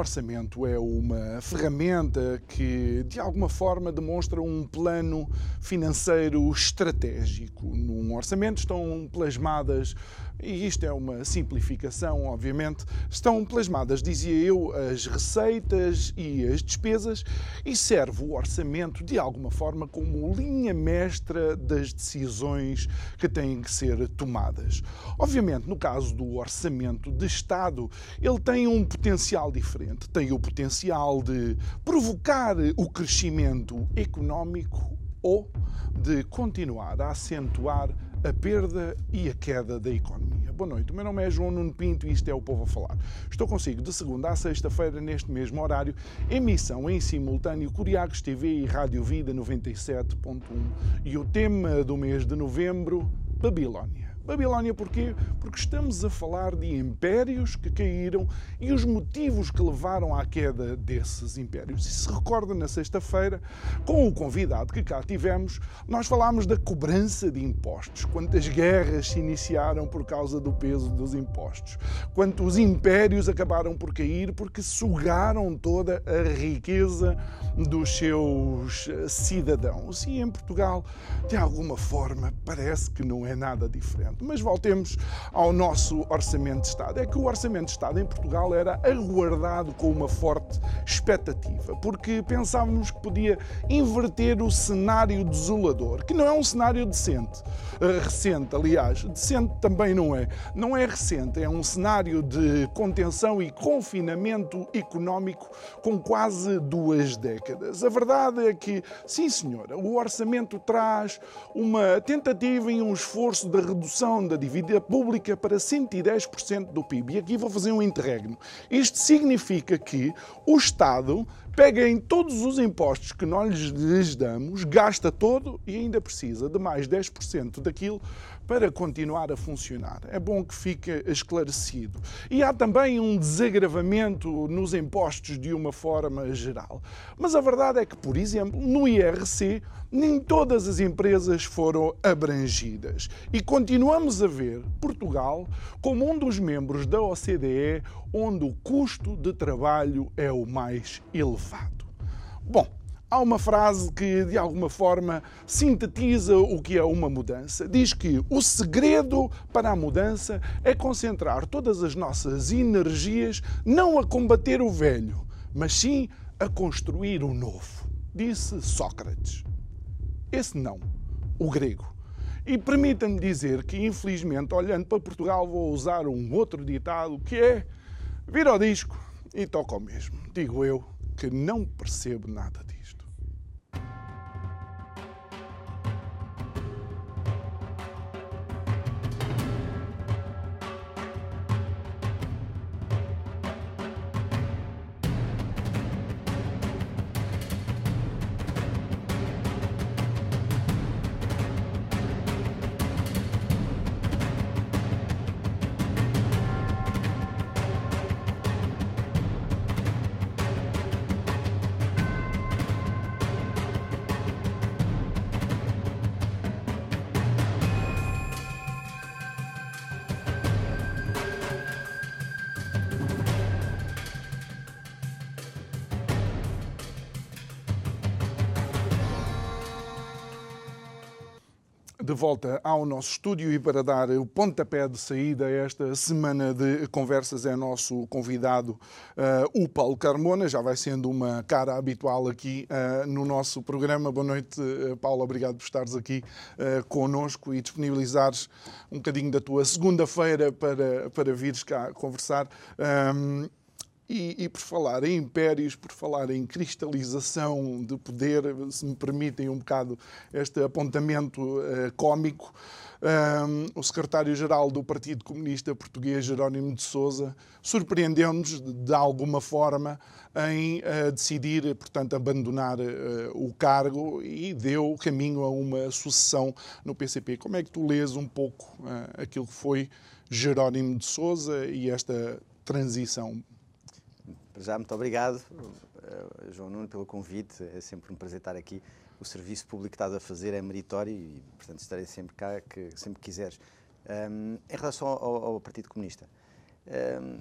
Orçamento é uma ferramenta que, de alguma forma, demonstra um plano financeiro estratégico. Num orçamento estão plasmadas e isto é uma simplificação, obviamente, estão plasmadas, dizia eu, as receitas e as despesas e serve o orçamento de alguma forma como linha mestra das decisões que têm que ser tomadas. Obviamente, no caso do orçamento de Estado, ele tem um potencial diferente, tem o potencial de provocar o crescimento económico ou de continuar a acentuar a perda e a queda da economia. Boa noite, o meu nome é João Nuno Pinto e isto é o Povo a Falar. Estou consigo de segunda a sexta-feira, neste mesmo horário, emissão em simultâneo Curiagos TV e Rádio Vida 97.1. E o tema do mês de novembro, Babilónia. Babilónia porquê? Porque estamos a falar de impérios que caíram e os motivos que levaram à queda desses impérios. E se recorda, na sexta-feira, com o convidado que cá tivemos, nós falámos da cobrança de impostos, quantas guerras se iniciaram por causa do peso dos impostos, quantos impérios acabaram por cair porque sugaram toda a riqueza dos seus cidadãos. E em Portugal, de alguma forma, parece que não é nada diferente. Mas voltemos ao nosso Orçamento de Estado. É que o Orçamento de Estado em Portugal era aguardado com uma forte expectativa, porque pensávamos que podia inverter o cenário desolador, que não é um cenário decente, uh, recente, aliás, decente também não é. Não é recente, é um cenário de contenção e confinamento económico com quase duas décadas. A verdade é que, sim senhora, o orçamento traz uma tentativa e um esforço de redução redução da dívida pública para 110% do PIB. E aqui vou fazer um interregno. Isto significa que o Estado pega em todos os impostos que nós lhes damos, gasta todo e ainda precisa de mais 10% daquilo para continuar a funcionar. É bom que fique esclarecido. E há também um desagravamento nos impostos de uma forma geral. Mas a verdade é que, por exemplo, no IRC, nem todas as empresas foram abrangidas. E continuamos a ver Portugal como um dos membros da OCDE onde o custo de trabalho é o mais elevado. Bom, Há uma frase que, de alguma forma, sintetiza o que é uma mudança. Diz que o segredo para a mudança é concentrar todas as nossas energias não a combater o velho, mas sim a construir o novo. Disse Sócrates. Esse não, o grego. E permita-me dizer que, infelizmente, olhando para Portugal, vou usar um outro ditado que é: vira o disco e toca o mesmo. Digo eu que não percebo nada volta ao nosso estúdio e para dar o pontapé de saída a esta semana de conversas é nosso convidado uh, o Paulo Carmona, já vai sendo uma cara habitual aqui uh, no nosso programa. Boa noite, uh, Paulo, obrigado por estares aqui uh, connosco e disponibilizares um bocadinho da tua segunda-feira para, para vires cá conversar. Um, E, e, por falar em impérios, por falar em cristalização de poder, se me permitem um bocado este apontamento uh, cômico, um, o secretário-geral do Partido Comunista Português, Jerónimo de Sousa, surpreendeu-nos de alguma forma em uh, decidir, portanto, abandonar uh, o cargo e deu caminho a uma sucessão no PCP. Como é que tu lês um pouco aquilo que foi Jerónimo de Sousa e esta transição? Já, muito obrigado, João Nuno, pelo convite. É sempre um prazer estar aqui o serviço público que estás a fazer é meritório e, portanto, estarei sempre cá, que sempre quiseres. Um, em relação ao, ao Partido Comunista, um,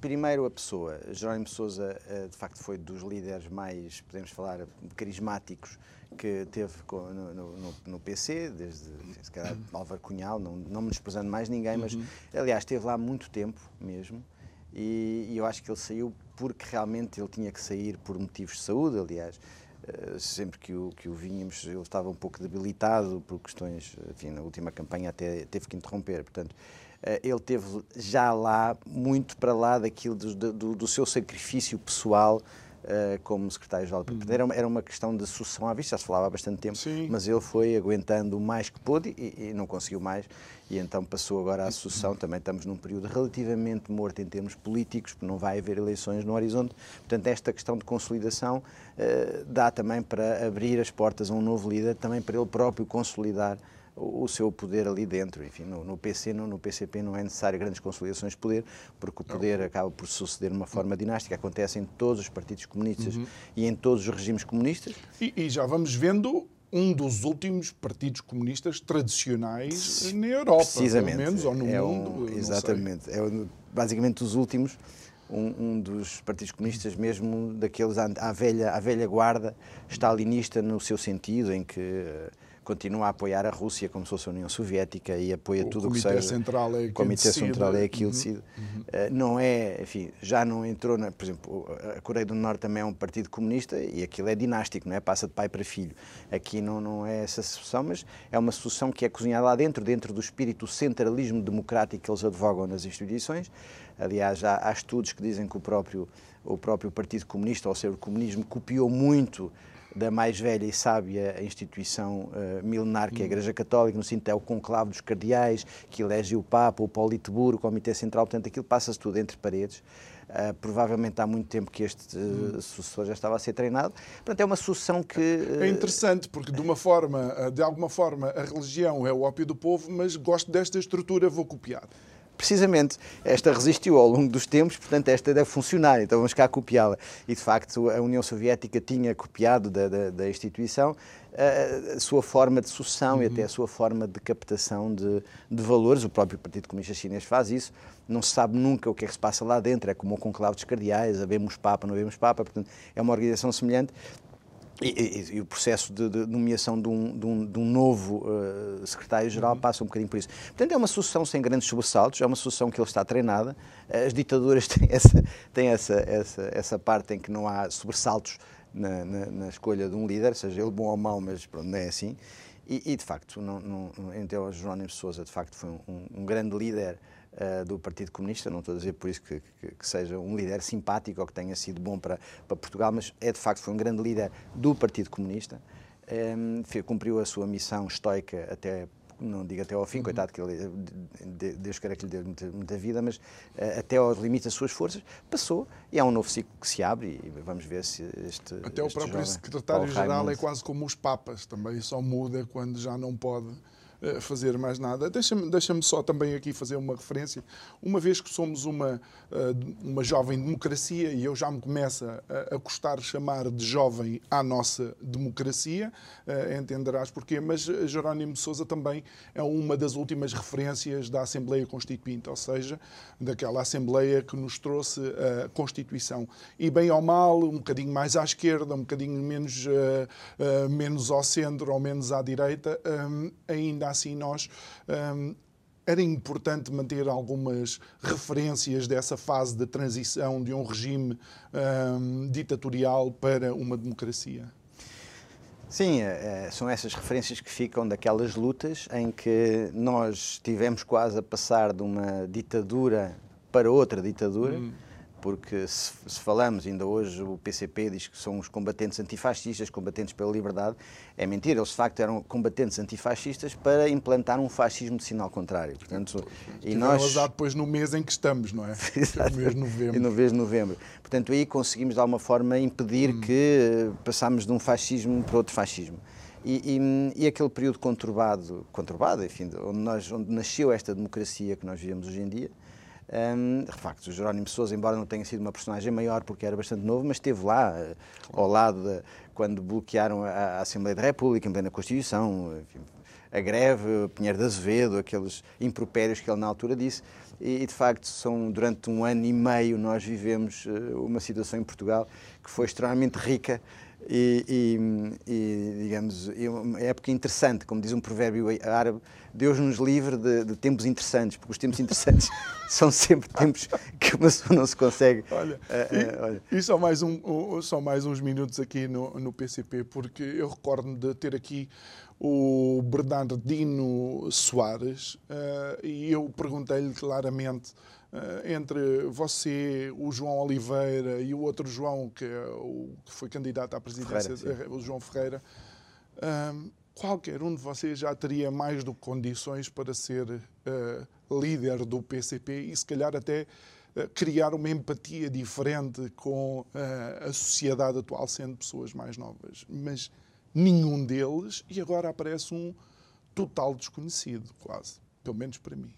primeiro a pessoa, Jerónimo Sousa, uh, de facto, foi dos líderes mais, podemos falar, carismáticos que teve no, no, no PC, desde se calhar Álvaro Cunhal, não, não me desprezando mais ninguém, mas, uhum. aliás, esteve lá muito tempo mesmo. E, e eu acho que ele saiu porque realmente ele tinha que sair por motivos de saúde, aliás. Eh, sempre que o, que o vínhamos, ele estava um pouco debilitado por questões, enfim, na última campanha até teve que interromper, portanto, eh, ele teve já lá muito para lá daquilo do, do, do seu sacrifício pessoal como secretário-geral do partido. Era, era uma questão de sucessão à vista, já se falava há bastante tempo, Sim. mas ele foi aguentando o mais que pôde e, e, não conseguiu mais, e então passou agora à sucessão. Também estamos num período relativamente morto em termos políticos, porque não vai haver eleições no horizonte. Portanto, esta questão de consolidação uh, dá também para abrir as portas a um novo líder, também para ele próprio consolidar o seu poder ali dentro. Enfim, no, no PC, no, no, PCP não é necessário grandes consolidações de poder, porque o poder acaba por suceder de uma forma dinástica. Acontece em todos os partidos comunistas uhum. e em todos os regimes comunistas. E, e, já vamos vendo um dos últimos partidos comunistas tradicionais na Europa, Precisamente. pelo menos, ou no é mundo. Um, exatamente. É um, basicamente os últimos. Um, um, dos partidos comunistas, mesmo daqueles à velha, à velha guarda, stalinista no seu sentido, em que continua a apoiar a Rússia como se fosse a União Soviética e apoia o tudo o que seja. Central é o Comitê decide. Central é aquilo que decide. Uhum. Uh, não é, enfim, já não entrou, na, por exemplo, a Coreia do Norte também é um partido comunista e aquilo é dinástico, não é? Passa de pai para filho. Aqui não, não é essa solução, mas é uma solução que é cozinhada lá dentro, dentro do espírito centralismo democrático que eles advogam nas instituições. Aliás, há, há estudos que dizem que o próprio, o próprio Partido Comunista, ou seja, o comunismo, copiou muito da mais velha e sábia instituição uh, milenar que é a Igreja Católica, no sentido é o conclave dos cardeais, que elege o Papa, o Politburo, o Comitê Central, portanto aquilo passa-se tudo entre paredes. Uh, provavelmente há muito tempo que este uh, sucessor já estava a ser treinado. Portanto, é uma sucessão que... Uh... É interessante, porque de uma forma, de alguma forma, a religião é o ópio do povo, mas gosto desta estrutura, vou copiar. Precisamente, esta resistiu ao longo dos tempos, portanto, esta deve funcionar, então vamos cá copiá-la. E, de facto, a União Soviética tinha copiado da, da, da instituição a, a, sua forma de sucessão uhum. e até a sua forma de captação de, de, valores. O próprio Partido Comunista Chinês faz isso. Não se sabe nunca o que é que se passa lá dentro, é como o conclave dos cardeais, havemos Papa, não havemos Papa, portanto, é uma organização semelhante. E, e, e, o processo de, de nomeação de um, de um, de um novo uh, secretário-geral uhum. passa um bocadinho por isso. Portanto, é uma sucessão sem grandes sobressaltos, é uma sucessão que ele está treinada. As ditaduras têm essa, têm essa, essa, essa parte em que não há sobressaltos na, na, na escolha de um líder, seja ele bom ou mau, mas pronto, não é assim. E, e de facto, não, não, então, Jerónimo Sousa, de facto, foi um, um grande líder uh, do Partido Comunista. Não estou a dizer por isso que, que, que, seja um líder simpático ou que tenha sido bom para, para Portugal, mas é de facto foi um grande líder do Partido Comunista. Um, ehm, cumpriu a sua missão estoica até não digo até ao fim, uhum. coitado que ele, Deus queira que lhe dê muita, muita vida, mas uh, até aos limites das suas forças, passou e há um novo ciclo que se abre e vamos ver se este. Até este o próprio secretário-geral é quase como os papas, também só muda quando já não pode fazer mais nada. Deixa-me deixa só também aqui fazer uma referência. Uma vez que somos uma, eh, uma jovem democracia, e eu já me começo a, a gostar de chamar de jovem à nossa democracia, eh, entenderás porquê, mas Jerónimo de Sousa também é uma das últimas referências da Assembleia Constituinte, ou seja, daquela Assembleia que nos trouxe a Constituição. E bem ou mal, um bocadinho mais à esquerda, um bocadinho menos, menos ao centro ou menos à direita, ainda ainda assim nós um, era importante manter algumas referências dessa fase de transição de um regime um, ditatorial para uma democracia. Sim, é, são essas referências que ficam daquelas lutas em que nós tivemos quase a passar de uma ditadura para outra ditadura. Hum porque se, se, falamos, ainda hoje o PCP diz que são os combatentes antifascistas, combatentes pela liberdade, é mentira, eles de facto eram combatentes antifascistas para implantar um fascismo de sinal contrário. Portanto, e nós... depois no mês em que estamos, não é? Exato. No mês de novembro. E no mês de novembro. Portanto, aí conseguimos de alguma forma impedir hum. que passámos de um fascismo para outro fascismo. E, e, e, aquele período conturbado, conturbado, enfim, onde, nós, onde nasceu esta democracia que nós vivemos hoje em dia, um, de facto, o Jerónimo Sousa, embora não tenha sido uma personagem maior porque era bastante novo, mas esteve lá, uh, ao lado de, quando bloquearam a, a, Assembleia da República, em plena Constituição, enfim, a greve, Pinheiro de Azevedo, aqueles impropérios que ele na altura disse. E, e, de facto, são, durante um ano e meio nós vivemos uh, uma situação em Portugal que foi extremamente rica e, e, e, digamos, uma época interessante, como diz um provérbio árabe, Deus nos livre de, de tempos interessantes, porque os tempos interessantes são sempre tempos que uma pessoa não se consegue. Olha, uh, uh, olha. E, só, mais um, só mais uns minutos aqui no, no PCP, porque eu recordo-me de ter aqui o Bernardino Soares uh, e eu perguntei-lhe claramente entre você, o João Oliveira e o outro João, que, é o, que foi candidato à presidência, Ferreira, o João Ferreira, um, qualquer um de vocês já teria mais do que condições para ser uh, líder do PCP e, se calhar, até uh, criar uma empatia diferente com uh, a sociedade atual, sendo pessoas mais novas. Mas nenhum deles, e agora aparece um total desconhecido, quase, pelo menos para mim.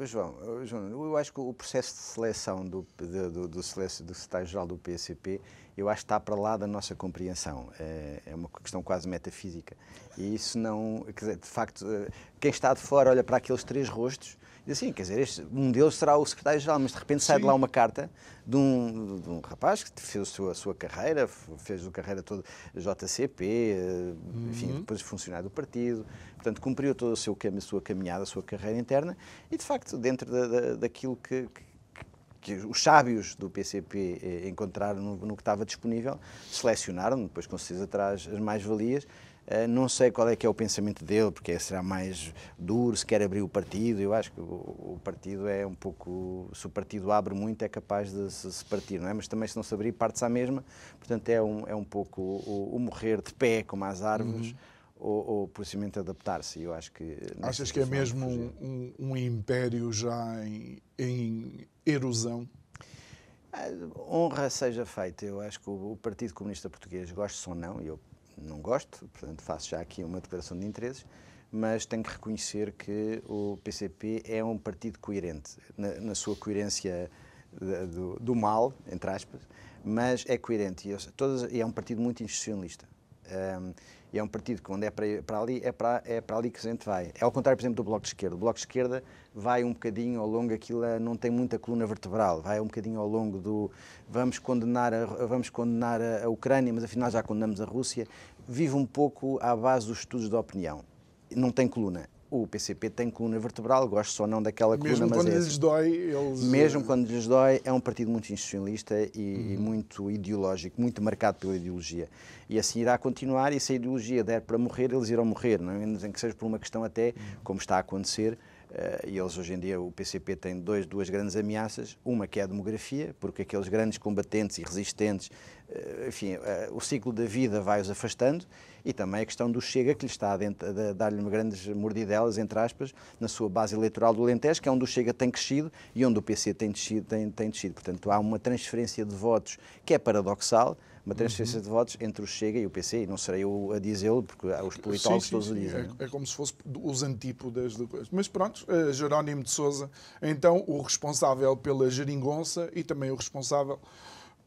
João, João, eu acho que o processo de seleção do, do, do, do secretário-geral do PSCP, eu acho que está para lá da nossa compreensão. É, é uma questão quase metafísica. E isso não. Quer dizer, de facto, eh, quem está de fora olha para aqueles três rostos e assim, quer dizer, este, um deles será o secretário-geral, mas de repente sai Sim. de lá uma carta de um, de um rapaz que fez a sua, a sua carreira, fez a carreira toda JCP, eh, enfim, uhum. depois funcionário do partido, portanto, cumpriu toda a, seu, a sua caminhada, a sua carreira interna e, de facto, dentro da, da, daquilo que, que que os sábios do PCP eh, encontraram no, no, que estava disponível, selecionaram, depois com certeza traz as mais-valias não sei qual é que é o pensamento dele, porque será mais duro, se quer abrir o partido. Eu acho que o partido é um pouco. Se o partido abre muito, é capaz de se partir, não é? Mas também, se não se abrir, parte-se à mesma. Portanto, é um, é um pouco o, o morrer de pé, como as árvores. Uhum. Ou, ou precisamente adaptar-se. Eu acho que achas que é mesmo um, um, império já em, em erosão? A honra seja feita. Eu acho que o, o Partido Comunista Português, gosto ou não, e eu não gosto, portanto faço já aqui uma declaração de interesses, mas tenho que reconhecer que o PCP é um partido coerente, na, na sua coerência do, do, mal, entre aspas, mas é coerente e, todas, e é um partido muito institucionalista. Um, e é um partido que, onde é para, para ali, é para, é para ali que a gente vai. É ao contrário, por exemplo, do Bloco de Esquerda. O Bloco de Esquerda vai um bocadinho ao longo, aquilo é, não tem muita coluna vertebral, vai um bocadinho ao longo do vamos condenar a, vamos condenar a Ucrânia, mas afinal já condenamos a Rússia. Vive um pouco à base dos estudos de opinião. Não tem coluna o PCP tem coluna vertebral, gosto só não daquela coluna, Mesmo mas quando é lhes dói, eles... Mesmo quando lhes dói, é um partido muito institucionalista e, uhum. muito ideológico, muito marcado pela ideologia. E assim irá continuar, e se a ideologia der para morrer, eles irão morrer, não é? nem que seja por uma questão até, uhum. como está a acontecer, Uh, e eles hoje em dia, o PCP tem dois, duas grandes ameaças. Uma que é a demografia, porque aqueles grandes combatentes e resistentes, enfim, uh, o ciclo da vida vai-os afastando e também a questão do Chega, que lhe está a, dar-lhe grandes mordidelas, entre aspas, na sua base eleitoral do Alentejo, que é onde o Chega tem crescido e onde o PC tem descido. Tem, tem descido. Portanto, há uma transferência de votos que é paradoxal, uma transferência uhum. de votos entre o Chega e o PC, e não serei eu a dizê-lo, porque os politólogos todos o dizem. É, é, como se fosse os antípodas de coisa. Mas pronto, uh, Jerónimo de Souza, então o responsável pela geringonça e também o responsável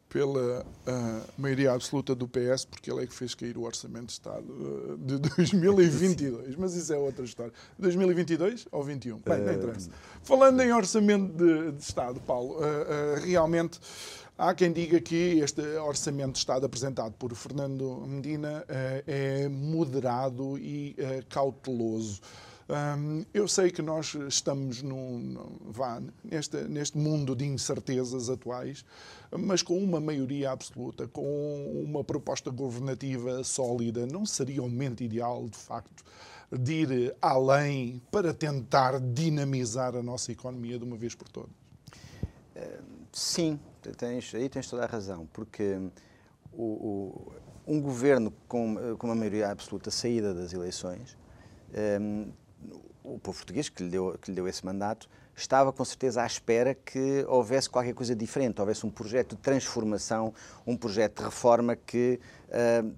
pela uh, maioria absoluta do PS, porque ele é que fez cair o Orçamento de Estado uh, de 2022. Mas isso é outra história. 2022 ou 21? Bem, não interessa. Falando em Orçamento de, de Estado, Paulo, uh, realmente há quem diga que este Orçamento de Estado apresentado por Fernando Medina é moderado e cauteloso. Eu sei que nós estamos num, vá, neste, neste mundo de incertezas atuais, mas com uma maioria absoluta, com uma proposta governativa sólida, não seria o momento ideal, de facto, de ir além para tentar dinamizar a nossa economia de uma vez por todas? Sim, tens, aí tens toda a razão, porque o, o, um governo com, com uma maioria absoluta saída das eleições, um, o povo português que lhe, deu, que lhe deu esse mandato estava com certeza à espera que houvesse qualquer coisa diferente, houvesse um projeto de transformação, um projeto de reforma que uh,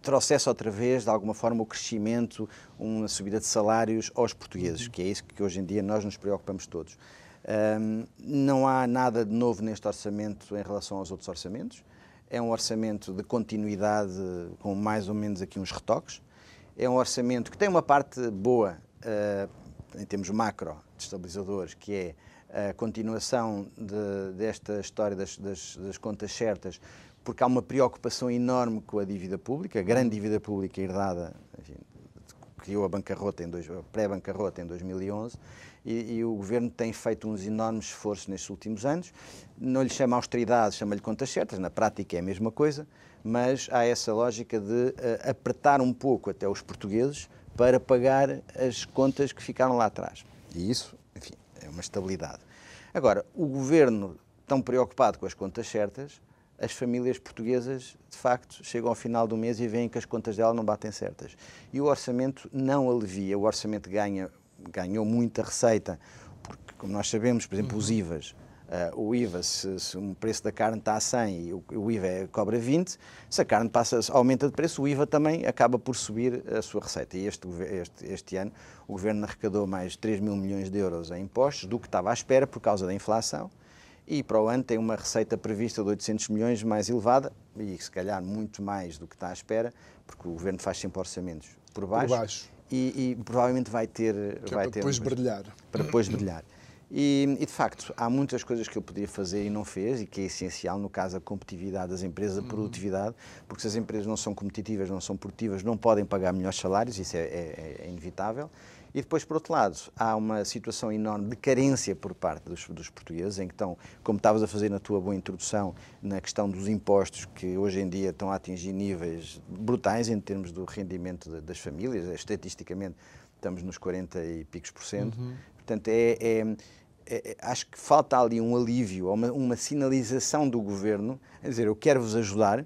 trouxesse outra vez, de alguma forma, o crescimento, uma subida de salários aos portugueses, que é isso que hoje em dia nós nos preocupamos todos. Um, não há nada de novo neste orçamento em relação aos outros orçamentos. É um orçamento de continuidade com mais ou menos aqui uns retoques. É um orçamento que tem uma parte boa em termos macro, de estabilizadores, que é a continuação de, desta história das, das, das, contas certas, porque há uma preocupação enorme com a dívida pública, a grande dívida pública herdada, enfim, criou a bancarrota em pré-bancarrota em 2011 e, e, o governo tem feito uns enormes esforços nestes últimos anos. Não lhe chama austeridade, chama-lhe contas certas, na prática é a mesma coisa, mas há essa lógica de uh, apertar um pouco até os portugueses para pagar as contas que ficaram lá atrás. E isso, enfim, é uma estabilidade. Agora, o governo tão preocupado com as contas certas, as famílias portuguesas, de facto, chegam ao final do mês e veem que as contas dela não batem certas. E o orçamento não alivia, o orçamento ganha, ganhou muita receita, porque, como nós sabemos, por exemplo, os uhum. IVAs, Uh, o IVA, se, se o preço da carne está a 100 e o, o IVA é, cobra 20, se a carne passa, aumenta de preço, o IVA também acaba por subir a sua receita. E este, este, este ano o Governo arrecadou mais 3 mil milhões de euros em impostos do que estava à espera por causa da inflação e para o ano tem uma receita prevista de 800 milhões mais elevada e se calhar muito mais do que está à espera, porque o Governo faz sempre orçamentos por baixo. Por baixo. E, e provavelmente vai ter... Que é vai é para ter depois brilhar. Para depois brilhar. E, e, de facto, há muitas coisas que ele poderia fazer e não fez, e que é essencial, no caso, a competitividade das empresas, a uhum. produtividade, porque se as empresas não são competitivas, não são produtivas, não podem pagar melhores salários, isso é, é, é inevitável. E depois, por outro lado, há uma situação enorme de carência por parte dos, dos, portugueses, em que estão, como estavas a fazer na tua boa introdução, na questão dos impostos, que hoje em dia estão a atingir níveis brutais em termos do rendimento de, das famílias, estatisticamente estamos nos 40 e picos por cento. Uhum. Portanto, é, é é, é, acho que falta ali um alívio, uma, uma sinalização do governo, a dizer, eu quero vos ajudar,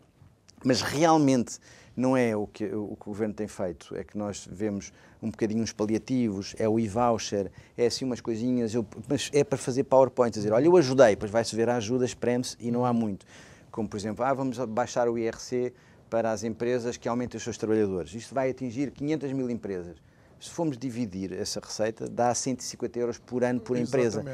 mas realmente não é o que, o que o governo tem feito, é que nós vemos um bocadinho uns paliativos, é o e-voucher, é assim umas coisinhas, eu, mas é para fazer PowerPoint, dizer, olha, eu ajudei, depois vai-se ver a ajuda, espreme-se e não há muito. Como, por exemplo, ah, vamos baixar o IRC para as empresas que aumentem os seus trabalhadores. Isto vai atingir 500 mil empresas se formos dividir essa receita, dá 150 euros por ano por empresa.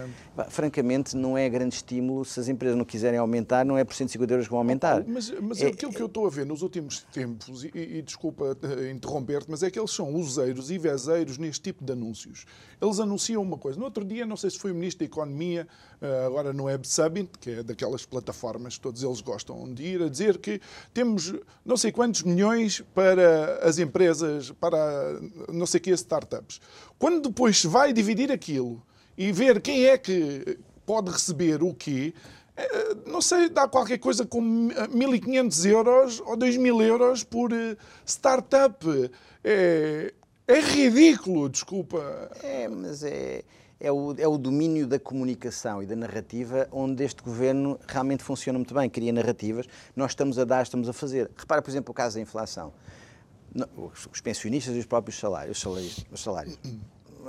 Francamente, não é grande estímulo. Se as empresas não quiserem aumentar, não é por 150 euros que vão aumentar. Mas, mas é, aquilo que eu estou a ver nos últimos tempos, e, e desculpa eh, interromper-te, mas é que eles são useiros e vezeiros neste tipo de anúncios. Eles anunciam uma coisa. No outro dia, não sei se foi o Ministro da Economia, agora no Web Summit, que é daquelas plataformas que todos eles gostam de ir, a dizer que temos não sei quantos milhões para as empresas, para não sei que startups. Quando depois se vai dividir aquilo e ver quem é que pode receber o quê, eh, não sei, dá qualquer coisa como 1.500 euros ou 2.000 euros por eh, startup. É, é ridículo, desculpa. É, mas é, é, o, é o domínio da comunicação e da narrativa onde este governo realmente funciona muito bem, cria narrativas. Nós estamos a dar, estamos a fazer. Repara, por exemplo, o caso da inflação os pensionistas e os próprios salários, os salários.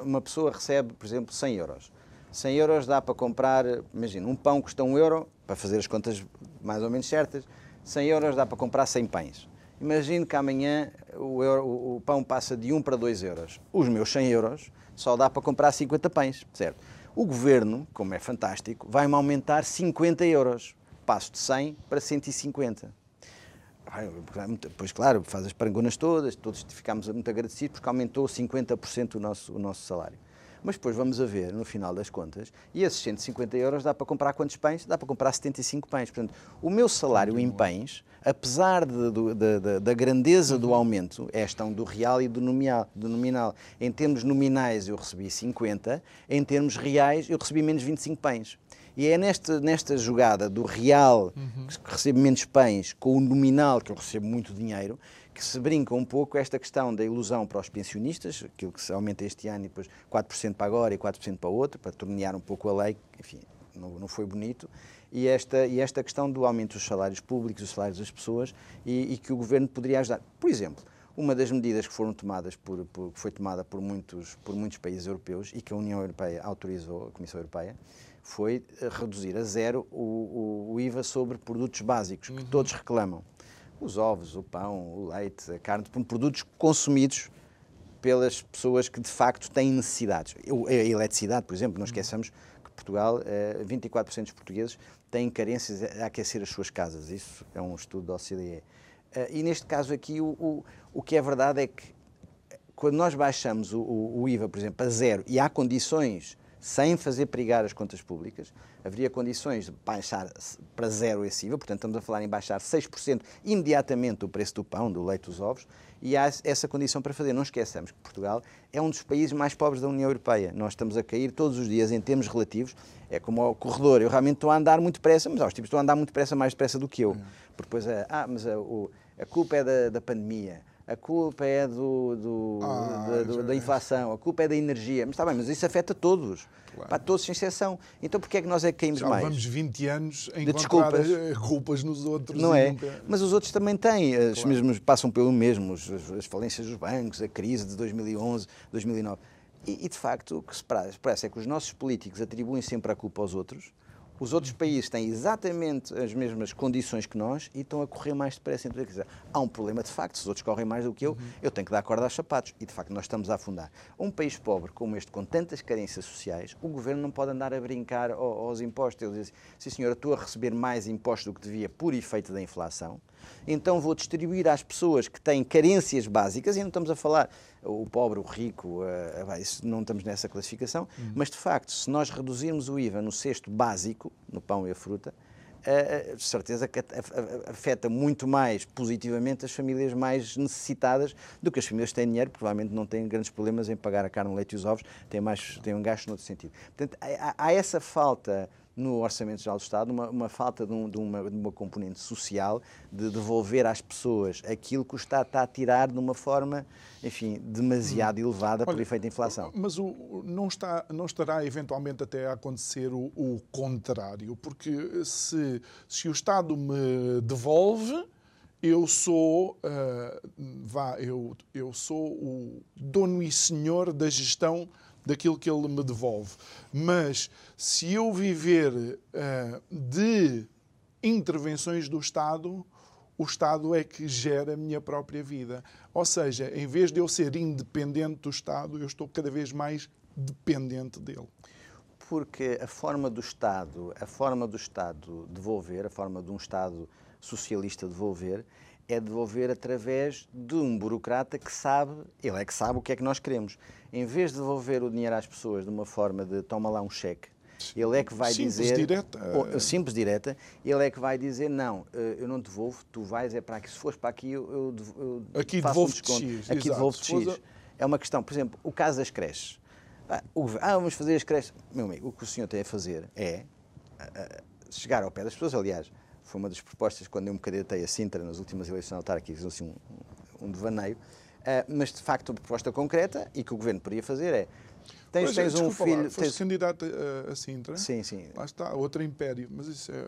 Uma pessoa recebe, por exemplo, 100 euros. 100 euros dá para comprar, imagina, um pão custa 1 euro, para fazer as contas mais ou menos certas, 100 euros dá para comprar 100 pães. Imagino que amanhã o, euro, o pão passa de 1 para 2 euros. Os meus 100 euros só dá para comprar 50 pães, certo? O governo, como é fantástico, vai-me aumentar 50 euros. Passo de 100 para 150 Pois claro, faz as parangonas todas, todos ficámos muito agradecidos porque aumentou 50% o nosso, o nosso salário. Mas depois vamos a ver, no final das contas, e esses 150 euros dá para comprar quantos pães? Dá para comprar 75 pães. Portanto, o meu salário em pães, apesar de, de, de, da grandeza do aumento, é questão do real e do nominal, do nominal. Em termos nominais eu recebi 50, em termos reais eu recebi menos 25 pães. E é nesta, nesta jogada do real, uhum. que recebe menos pães, com o nominal, que eu recebo muito dinheiro, que se brinca um pouco esta questão da ilusão para os pensionistas, aquilo que se aumenta este ano e depois 4% para agora e 4% para outro, para tornear um pouco a lei, enfim, não, não foi bonito, e esta, e esta questão do aumento dos salários públicos, dos salários das pessoas, e, e que o governo poderia ajudar. Por exemplo, uma das medidas que foram tomadas por, por, que foi tomada por muitos, por muitos países europeus e que a União Europeia autorizou, a Comissão Europeia, foi eh, reduzir a zero o, o, o IVA sobre produtos básicos, que uhum. todos reclamam. Os ovos, o pão, o leite, a carne, produtos consumidos pelas pessoas que de facto têm necessidades. A eletricidade, por exemplo, não esqueçamos que Portugal, 24% eh, dos portugueses têm carências a aquecer as suas casas. Isso é um estudo da OCDE. Eh, e neste caso aqui, o, o, o que é verdade é que quando nós baixamos o, o, IVA, por exemplo, a zero e há condições, sem fazer perigar as contas públicas, haveria condições de baixar para zero esse IVA, portanto estamos a falar em baixar 6% imediatamente o preço do pão, do leite, dos ovos, e há essa condição para fazer. Não esqueçamos que Portugal é um dos países mais pobres da União Europeia. Nós estamos a cair todos os dias em termos relativos. É como ao corredor. Eu realmente estou a andar muito depressa, mas há os tipos estão a andar muito depressa, mais depressa do que eu. Porque depois, ah, mas a, o, a culpa é da, da pandemia a culpa é do, do, ah, da, do, da, inflação, a culpa é da energia. Mas está bem, mas isso afeta todos. Claro. Para todos, sem exceção. Então porquê é que nós é que caímos Já mais? vamos 20 anos a de desculpas. culpas nos outros. Não é? Nunca... Mas os outros também têm. Claro. Os mesmos passam pelo mesmo. As falências dos bancos, a crise de 2011, 2009. E, e de facto, o que se parece é que os nossos políticos atribuem sempre a culpa aos outros os outros países têm exatamente as mesmas condições que nós e estão a correr mais depressa. Então, dizer, há um problema de facto, se os outros correm mais do que eu, uhum. eu tenho que dar corda aos sapatos. E de facto nós estamos a afundar. Um país pobre como este, com tantas carências sociais, o governo não pode andar a brincar aos impostos. Ele diz, sim senhor, estou a receber mais impostos do que devia por efeito da inflação, então vou distribuir às pessoas que têm carências básicas, e não estamos a falar o pobre, o rico, uh, isso não estamos nessa classificação, uhum. mas de facto, se nós reduzirmos o IVA no cesto básico, no pão e a fruta, uh, certeza que afeta muito mais positivamente as famílias mais necessitadas do que as famílias que têm dinheiro, provavelmente não têm grandes problemas em pagar a carne, o leite e os ovos, têm, mais, têm um gasto noutro sentido. Portanto, há, há essa falta no Orçamento Geral do Estado uma, uma falta de, um, de, uma, de, uma, componente social, de devolver às pessoas aquilo que o Estado está a tirar de uma forma, enfim, demasiado hum. elevada Olha, por efeito de inflação. Mas o, não, está, não estará eventualmente até a acontecer o, o contrário, porque se, se o Estado me devolve, eu sou, uh, vá, eu, eu sou o dono e senhor da gestão daquilo que ele me devolve. Mas se eu viver uh, de intervenções do Estado, o Estado é que gera a minha própria vida. Ou seja, em vez de eu ser independente do Estado, eu estou cada vez mais dependente dele. Porque a forma do Estado, a forma do Estado devolver, a forma de um Estado socialista devolver, é devolver através de um burocrata que sabe, ele é que sabe o que é que nós queremos. Em vez de devolver o dinheiro às pessoas de uma forma de toma lá um cheque, ele é que vai simples, dizer. Direta. Ou, simples, direta. Ele é que vai dizer: não, eh, eu não devolvo, tu vais é para aqui. Se fores para aqui, eu, eu, eu aqui faço devolvo um desconto. X, aqui devolvo-te X. É uma questão, por exemplo, o caso das creches. Ah, vamos fazer as creches. Meu amigo, o que o senhor tem a fazer é chegar ao pé das pessoas. Aliás, foi uma das propostas quando eu me candidatei a Sintra nas últimas eleições autárquicas, assim, um, um devaneio. Uh, mas de facto, uma proposta concreta e que o governo poderia fazer é. Tens, pois, tens um filho. Lá, tens... candidato a, a Sintra. Sim, sim. Lá está, outro império, mas isso é.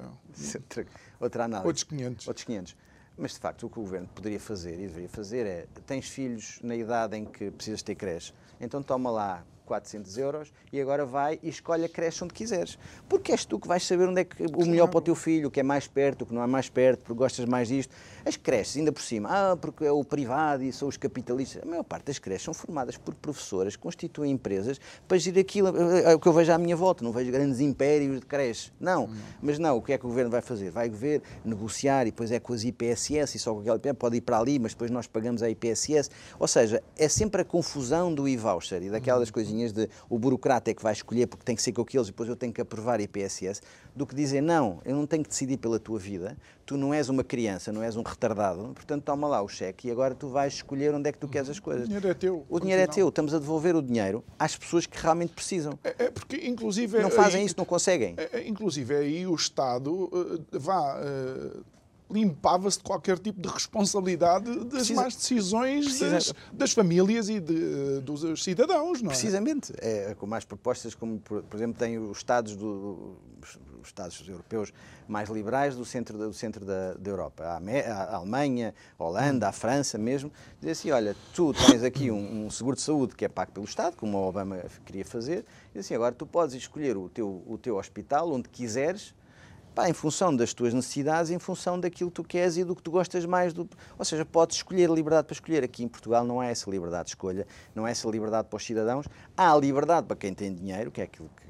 outra, outra análise. Outros 500. Outros 500. Mas de facto, o que o governo poderia fazer e deveria fazer é: tens filhos na idade em que precisas ter creche, então toma lá 400 euros e agora vai e escolhe a creche onde quiseres. Porque és tu que vais saber onde é que o melhor para o teu filho, o que é mais perto, o que não é mais perto, porque gostas mais disto. As creches, ainda por cima, ah, porque é o privado e são os capitalistas. A maior parte das creches são formadas por professoras que constituem empresas para gerir aquilo. É o que eu vejo à minha volta, não vejo grandes impérios de creches. Não. Mas não, o que é que o governo vai fazer? Vai ver, negociar e depois é com as IPSS e só com aquela pode ir para ali, mas depois nós pagamos a IPSS. Ou seja, é sempre a confusão do e-voucher e daquelas coisinhas de o burocrata é que vai escolher porque tem que ser com aqueles e depois eu tenho que aprovar IPSS, do que dizer não, eu não tenho que decidir pela tua vida, tu não és uma criança, não és um retardado, portanto toma lá o cheque e agora tu vais escolher onde é que tu queres as coisas. O dinheiro é teu. O dinheiro é teu, estamos a devolver o dinheiro às pessoas que realmente precisam. É, é porque, inclusive... Não fazem aí, isso, não conseguem. É, é inclusive, aí o Estado uh, vá... Limpava-se de qualquer tipo de responsabilidade das Precisa, más decisões precisa, das, das, famílias e de, dos cidadãos, não é? Precisamente. É, com mais propostas, como, por, por, exemplo, tem os Estados do, os, os Estados europeus mais liberais do centro, do centro da, da Europa, a, a, Alemanha, a Holanda, a França mesmo, dizer assim, olha, tu tens aqui um, um, seguro de saúde que é pago pelo Estado, como o Obama queria fazer, e assim, agora tu podes escolher o teu, o teu hospital onde quiseres, pá, em função das tuas necessidades, em função daquilo que tu queres e do que tu gostas mais. Do... Ou seja, podes escolher a liberdade para escolher. Aqui em Portugal não há essa liberdade de escolha, não há essa liberdade para os cidadãos. Há a liberdade para quem tem dinheiro, que é aquilo que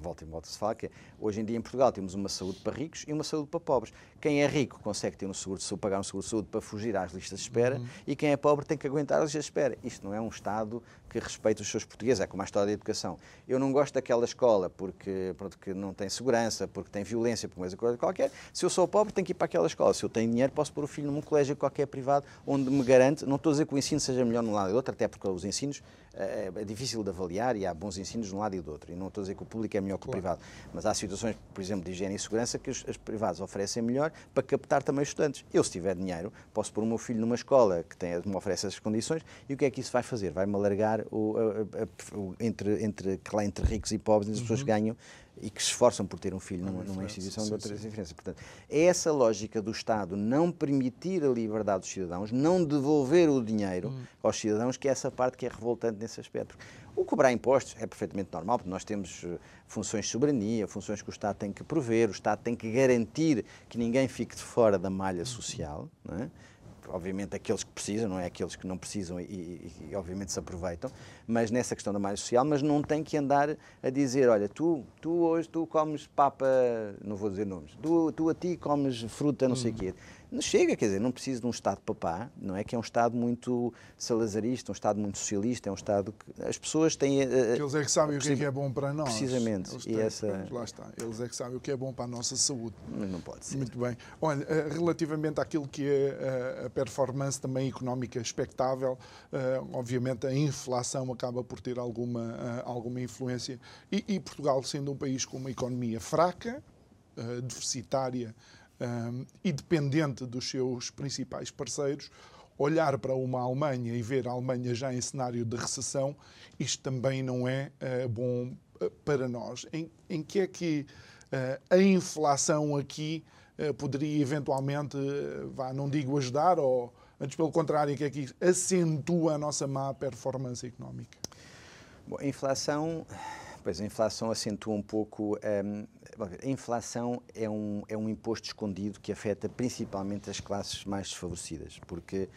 volta e volta se fala, que é, hoje em dia em Portugal temos uma saúde para ricos e uma saúde para pobres. Quem é rico consegue ter um seguro de saúde, pagar um seguro de saúde para fugir às listas de espera uhum. e quem é pobre tem que aguentar as listas de espera. Isto não é um Estado que respeita os seus portugueses, é como a história da educação. Eu não gosto daquela escola porque, pronto, que não tem segurança, porque tem violência, por uma coisa qualquer. Se eu sou pobre, tenho que ir para aquela escola. Se eu tenho dinheiro, posso pôr o filho num colégio qualquer privado onde me garante, não estou a dizer que o ensino seja melhor num lado e do outro, até porque os ensinos é, é difícil de avaliar e há bons ensinos de um lado e do outro. E não estou a dizer que o público é melhor que o claro. privado, mas há situações, por exemplo, de higiene e segurança que os, os, privados oferecem melhor para captar também estudantes. Eu, se tiver dinheiro, posso pôr o meu filho numa escola que tem, me oferece essas condições e o que é que isso vai fazer? Vai-me alargar o, a, a, o, entre, entre, entre ricos e pobres, as pessoas uhum. ganham e que se esforçam por ter um filho numa, numa instituição sim, de outras diferenças. Portanto, é essa lógica do Estado não permitir a liberdade dos cidadãos, não devolver o dinheiro hum. aos cidadãos, que é essa parte que é revoltante nesse aspecto. O cobrar impostos é perfeitamente normal, porque nós temos eh, funções de soberania, funções que o Estado tem que prover, o Estado tem que garantir que ninguém fique de fora da malha social. Não é? Obviamente aqueles que precisam, não é aqueles que não precisam e, e, e, obviamente se aproveitam, mas nessa questão da malha social, mas não tem que andar a dizer, olha, tu, tu hoje tu comes papa, não vou dizer nomes, tu, tu a ti comes fruta, não sei o quê. Não chega, quer dizer, não precisa de um Estado papá, não é? Que é um Estado muito salazarista, um Estado muito socialista, é um Estado que as pessoas têm. Uh, eles é que sabem o que é, que é bom para nós. Precisamente. Eles têm, e essa... lá está. Eles é que sabem o que é bom para a nossa saúde. Mas não pode ser. Muito bem. Olha, uh, relativamente àquilo que é a performance também económica expectável, obviamente a inflação acaba por ter alguma, alguma influência. E, e Portugal, sendo um país com uma economia fraca, deficitária, um, e dependente dos seus principais parceiros, olhar para uma Alemanha e ver a Alemanha já em cenário de recessão, isto também não é uh, bom uh, para nós. Em, em, que é que uh, a inflação aqui poderia eventualmente, vá, não digo ajudar, ou antes pelo contrário, que é que acentua a nossa má performance económica? Bom, a inflação Pois a inflação acentua um pouco. Um, a inflação é um, é um imposto escondido que afeta principalmente as classes mais desfavorecidas, porque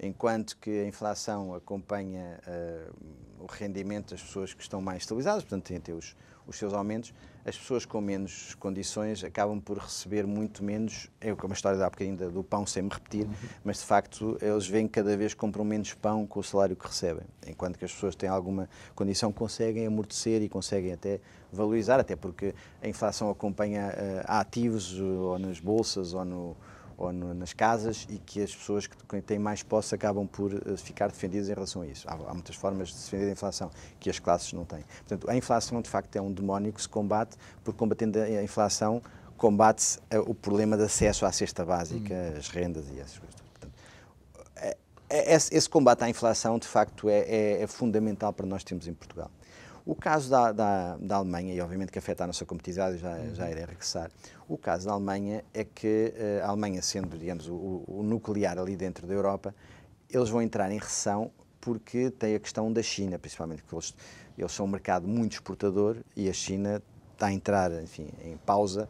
enquanto que a inflação acompanha uh, o rendimento das pessoas que estão mais estabilizadas, portanto têm até os, os seus aumentos, as pessoas com menos condições acabam por receber muito menos. É uma história de há bocadinho do pão sem me repetir, uhum. mas de facto eles que cada vez compram menos pão com o salário que recebem. Enquanto que as pessoas têm alguma condição, conseguem amortecer e conseguem até valorizar, até porque a inflação acompanha uh, ativos ou nas bolsas ou no ou no, nas casas e que as pessoas que têm mais posse acabam por uh, ficar defendidas em relação a isso. Há, há, muitas formas de defender a inflação que as classes não têm. Portanto, a inflação de facto é um demónio que se combate, porque combatendo a inflação combate-se uh, o problema de acesso à cesta básica, hum. as rendas e essas coisas. Portanto, é, é, esse combate à inflação de facto é, é, é fundamental para nós termos em Portugal. O caso da, da, da, Alemanha, e obviamente que afeta a nossa competitividade, já, uhum. já irei regressar, o caso da Alemanha é que uh, a Alemanha, sendo, digamos, o, o, nuclear ali dentro da Europa, eles vão entrar em recessão porque tem a questão da China, principalmente, porque eles, eles são um mercado muito exportador e a China está a entrar, enfim, em pausa,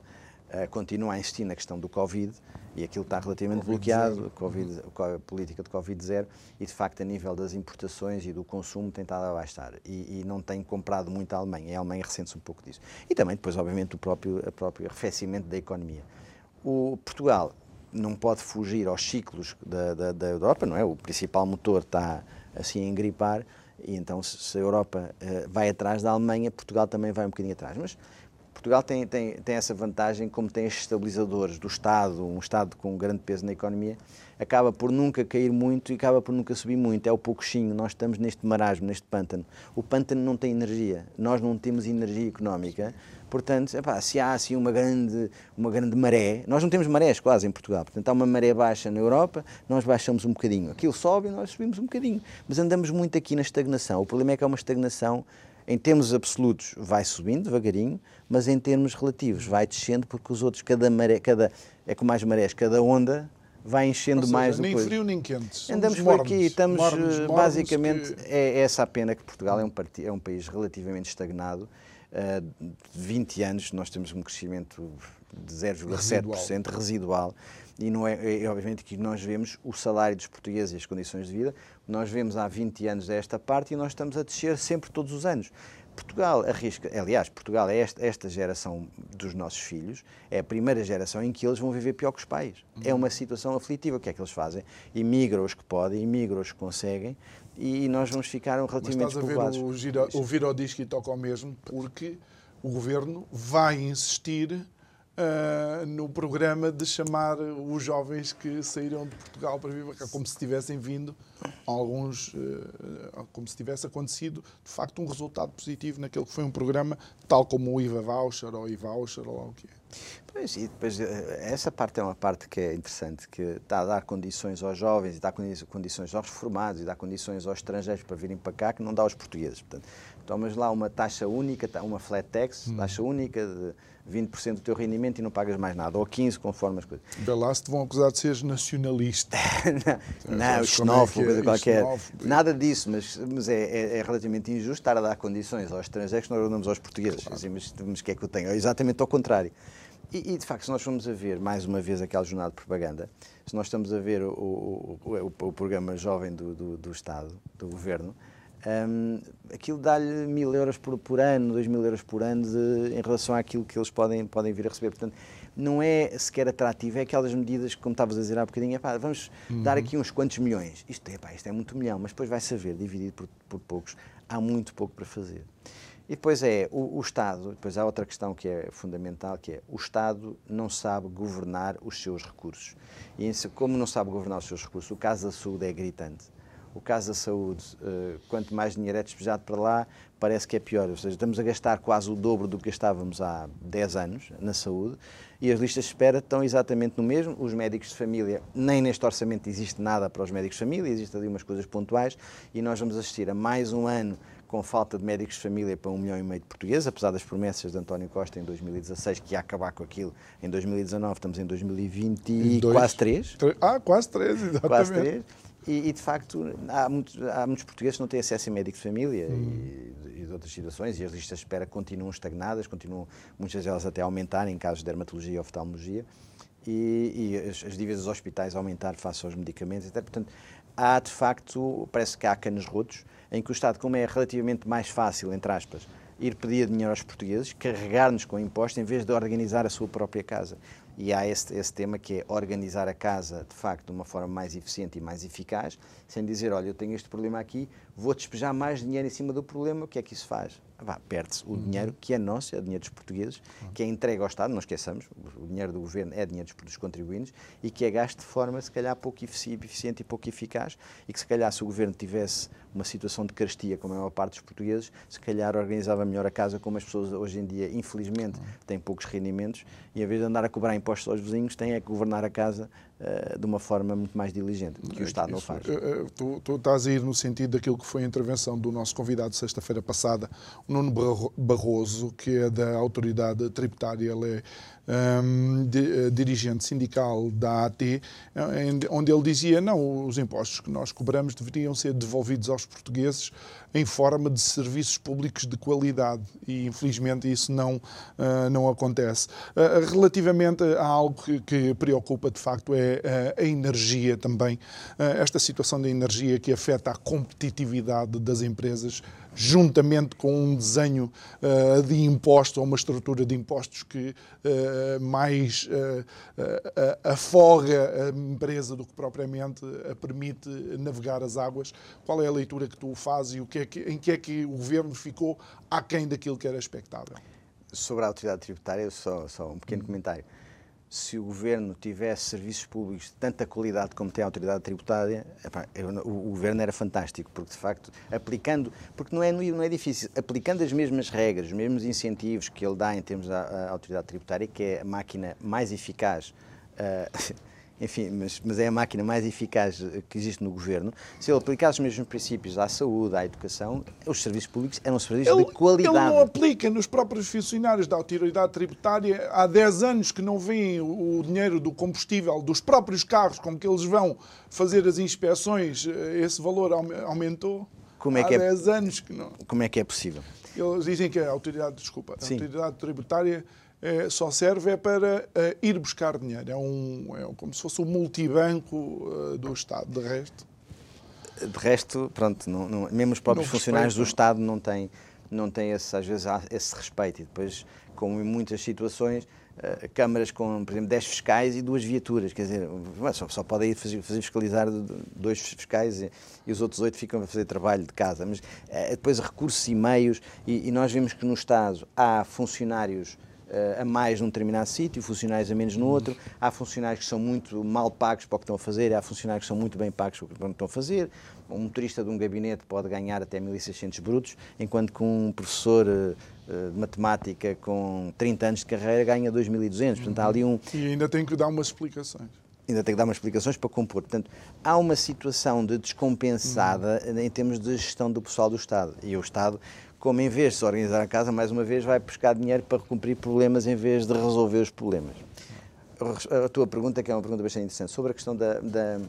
uh, continua a insistir na questão do Covid, e aquilo está relativamente COVID bloqueado, COVID, a política de Covid-0, e de facto a nível das importações e do consumo tem estado a baixar e, e não tem comprado muito a Alemanha, a Alemanha ressente-se um pouco disso. E também depois, obviamente, o próprio, o próprio arrefecimento da economia. O Portugal não pode fugir aos ciclos da, da, da Europa, não é? O principal motor está assim a engripar, e então se a Europa uh, vai atrás da Alemanha, Portugal também vai um bocadinho atrás. Mas Portugal tem, tem, tem essa vantagem, como tem estes estabilizadores do Estado, um Estado com grande peso na economia, acaba por nunca cair muito e acaba por nunca subir muito. É o pouquinho. Nós estamos neste marasmo, neste pântano. O pântano não tem energia. Nós não temos energia económica. Portanto, epá, se há assim uma grande, uma grande maré, nós não temos marés quase em Portugal. Portanto, há uma maré baixa na Europa, nós baixamos um bocadinho. Aquilo sobe e nós subimos um bocadinho. Mas andamos muito aqui na estagnação. O problema é que é uma estagnação em termos absolutos vai subindo devagarinho, mas em termos relativos vai descendo porque os outros, cada maré, cada, é com mais marés, cada onda vai enchendo seja, mais nem coisa. frio nem quente. Andamos por aqui, estamos mornos, mornos, basicamente, que... é essa a pena que Portugal é um, é um país relativamente estagnado. Uh, 20 anos nós temos um crescimento de 0,7% residual. residual e não é, é, obviamente que nós vemos o salário dos portugueses e as condições de vida, nós vemos há 20 anos esta parte e nós estamos a descer sempre todos os anos. Portugal arrisca, aliás, Portugal é esta, esta, geração dos nossos filhos, é a primeira geração em que eles vão viver pior que os pais. Uhum. É uma situação aflitiva. O que é que eles fazem? Imigram os que podem, imigram os que conseguem e nós vamos ficar relativamente Mas estás a ver o, gira, o Disco e toca ao mesmo porque o governo vai insistir Uh, no programa de chamar os jovens que saíram de Portugal para vir para cá, como se tivessem vindo alguns, uh, como se tivesse acontecido de facto um resultado positivo naquele que foi um programa tal como o IVA Voucher ou e-Voucher ou lá o que é. Pois, e depois, eh, essa parte é uma parte que é interessante, que está a dar condições aos jovens, e dá condições aos reformados, e dá condições aos estrangeiros para virem para cá, que não dá aos portugueses. Portanto, tomas lá uma taxa única, uma flat tax, hum. taxa única de 20% do teu rendimento e não pagas mais nada, ou 15%, conforme as coisas. Bem lá se te vão acusar de seres nacionalista. não, não xenófobo, é, qualquer. Nada disso, mas, mas é, é, é, relativamente injusto estar a dar condições aos estrangeiros que nós damos aos portugueses. Claro. Assim, mas, mas que é que eu tenho? É exatamente ao contrário. E, e, de facto, se nós formos a ver, mais uma vez, aquela jornada de propaganda, se nós estamos a ver o, o, o, o programa jovem do, do, do Estado, do Governo, um, aquilo dá-lhe mil euros por, por, ano, dois mil euros por ano de, em relação àquilo que eles podem, podem vir a receber. Portanto, não é sequer atrativo, é aquelas medidas que, como estavas a dizer há bocadinho, é pá, vamos uhum. dar aqui uns quantos milhões. Isto é, pá, isto é muito milhão, mas depois vai saber, dividido por, por poucos, há muito pouco para fazer. E depois é o, o, Estado, depois há outra questão que é fundamental, que é o Estado não sabe governar os seus recursos. E como não sabe governar os seus recursos, o caso da saúde é gritante o caso da saúde, eh, quanto mais dinheiro é despejado para lá, parece que é pior. Ou seja, estamos a gastar quase o dobro do que gastávamos há 10 anos na saúde e as listas de espera estão exatamente no mesmo. Os médicos de família, nem neste orçamento existe nada para os médicos de família, existem ali umas coisas pontuais e nós vamos assistir a mais um ano com falta de médicos de família para um milhão e meio de portugueses, apesar das promessas de António Costa em 2016 que ia acabar com aquilo em 2019, estamos em 2020 e quase três. Ah, quase três, exatamente. Quase três. E, e, de facto, há muitos, há muitos, portugueses que não têm acesso a médico de família hum. e, e, de outras situações, e as listas de espera continuam estagnadas, continuam muitas delas até a aumentar em casos de dermatologia e oftalmologia, e, e as, as, dívidas dos hospitais a aumentar face aos medicamentos, etc. Portanto, há de facto, parece que há canos rotos, em que o Estado, como é relativamente mais fácil, entre aspas, ir pedir dinheiro aos portugueses, carregar-nos com impostos em vez de organizar a sua própria casa. E há esse, esse tema que é organizar a casa, de facto, de uma forma mais eficiente e mais eficaz, sem dizer, olha, eu tenho este problema aqui, vou despejar mais dinheiro em cima do problema, o que é que isso faz? Perde-se o uhum. dinheiro que é nosso, é o dinheiro dos portugueses, uhum. que é entregue ao Estado, não esqueçamos, o dinheiro do governo é dinheiro dos contribuintes e que é gasto de forma, se calhar, pouco eficiente e pouco eficaz e que, se calhar, se o governo tivesse uma situação de carestia, como é a maior parte dos portugueses, se calhar organizava melhor a casa, como as pessoas hoje em dia, infelizmente, uhum. têm poucos rendimentos e, em vez de andar a cobrar impostos aos vizinhos, têm é que governar a casa de uma forma muito mais diligente, que o Estado Isso, não faz. Uh, tu, tu estás a ir no sentido daquilo que foi a intervenção do nosso convidado sexta-feira passada, Nuno Barroso, que é da autoridade tributária, ele é um, de, uh, dirigente sindical da AT, eh, onde ele dizia não, os impostos que nós cobramos deveriam ser devolvidos aos portugueses em forma de serviços públicos de qualidade e infelizmente isso não, uh, não acontece. Uh, relativamente a algo que, que, preocupa de facto é a energia também, esta situação da energia que afeta a competitividade das empresas juntamente com um desenho uh, de impostos ou uma estrutura de impostos que uh, mais uh, afoga a empresa do que propriamente a permite navegar as águas. Qual é a leitura que tu fazes e o que é que, em que é que o governo ficou aquém daquilo que era expectável? Sobre a autoridade tributária, só, só um pequeno hum. comentário se o governo tivesse serviços públicos de tanta qualidade como tem a autoridade tributária, epá, eu, o, o, governo era fantástico, porque de facto, aplicando, porque não é, não é difícil, aplicando as mesmas regras, os mesmos incentivos que ele dá em termos da autoridade tributária, que é a máquina mais eficaz. Uh, enfim, mas, mas, é a máquina mais eficaz que existe no governo, se ele aplicasse os mesmos princípios à saúde, à educação, os serviços públicos eram serviços ele, de qualidade. Ele não aplica nos próprios funcionários da autoridade tributária. Há 10 anos que não vêm o dinheiro do combustível dos próprios carros com que eles vão fazer as inspeções, esse valor aumentou. Como é Há que é, 10 anos que não. Como é que é possível? Eles dizem que a autoridade, desculpa, a autoridade tributária é, só serve é para uh, ir buscar dinheiro. É, um, é como se fosse um multibanco uh, do Estado. De resto. De resto, pronto, não, não, mesmo os próprios não funcionários respeito. do Estado não têm, não têm esse, às vezes, esse respeito. E depois, como em muitas situações, câmaras com, por exemplo, 10 fiscais e duas viaturas. Quer dizer, só, só podem ir fazer, fazer fiscalizar dois fiscais e, e, os outros oito ficam a fazer trabalho de casa. Mas depois recursos e meios, e, e nós vemos que no Estado há funcionários a mais num determinado sítio, funcionários a menos no outro. Há funcionários que são muito mal pagos para o que estão a fazer, há funcionários que são muito bem pagos para o que estão a fazer. Um motorista de um gabinete pode ganhar até 1.600 brutos, enquanto que um professor eh, de matemática com 30 anos de carreira ganha 2.200. Portanto, há ali um... E ainda tem que dar umas explicações ainda tem que dar umas explicações para compor. Portanto, há uma situação de descompensada em termos de gestão do pessoal do Estado. E o Estado como em vez de se organizar a casa, mais uma vez vai buscar dinheiro para cumprir problemas em vez de resolver os problemas. A tua pergunta, que é uma pergunta bastante interessante, sobre a questão da, da,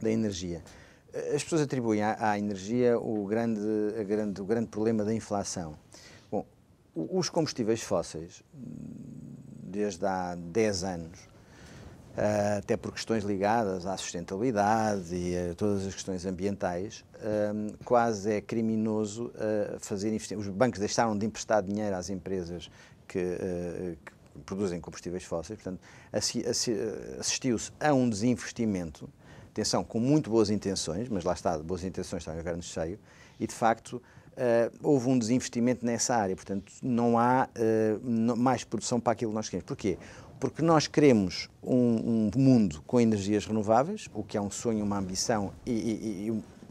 da energia. As pessoas atribuem à, à energia o grande, grande, o grande problema da inflação. Bom, os combustíveis fósseis, desde há 10 anos, até por questões ligadas à sustentabilidade e a todas as questões ambientais, eh, quase é criminoso eh, fazer investimentos. Os bancos deixaram de emprestar dinheiro às empresas que, que produzem combustíveis fósseis, portanto, assistiu-se a um desinvestimento, atenção, com muito boas intenções, mas lá está, boas intenções está em inverno cheio, e de facto houve um desinvestimento nessa área, portanto, não há mais produção para aquilo que nós queremos. Porquê? Porque nós queremos um, um, mundo com energias renováveis, o que é um sonho, uma ambição e, e,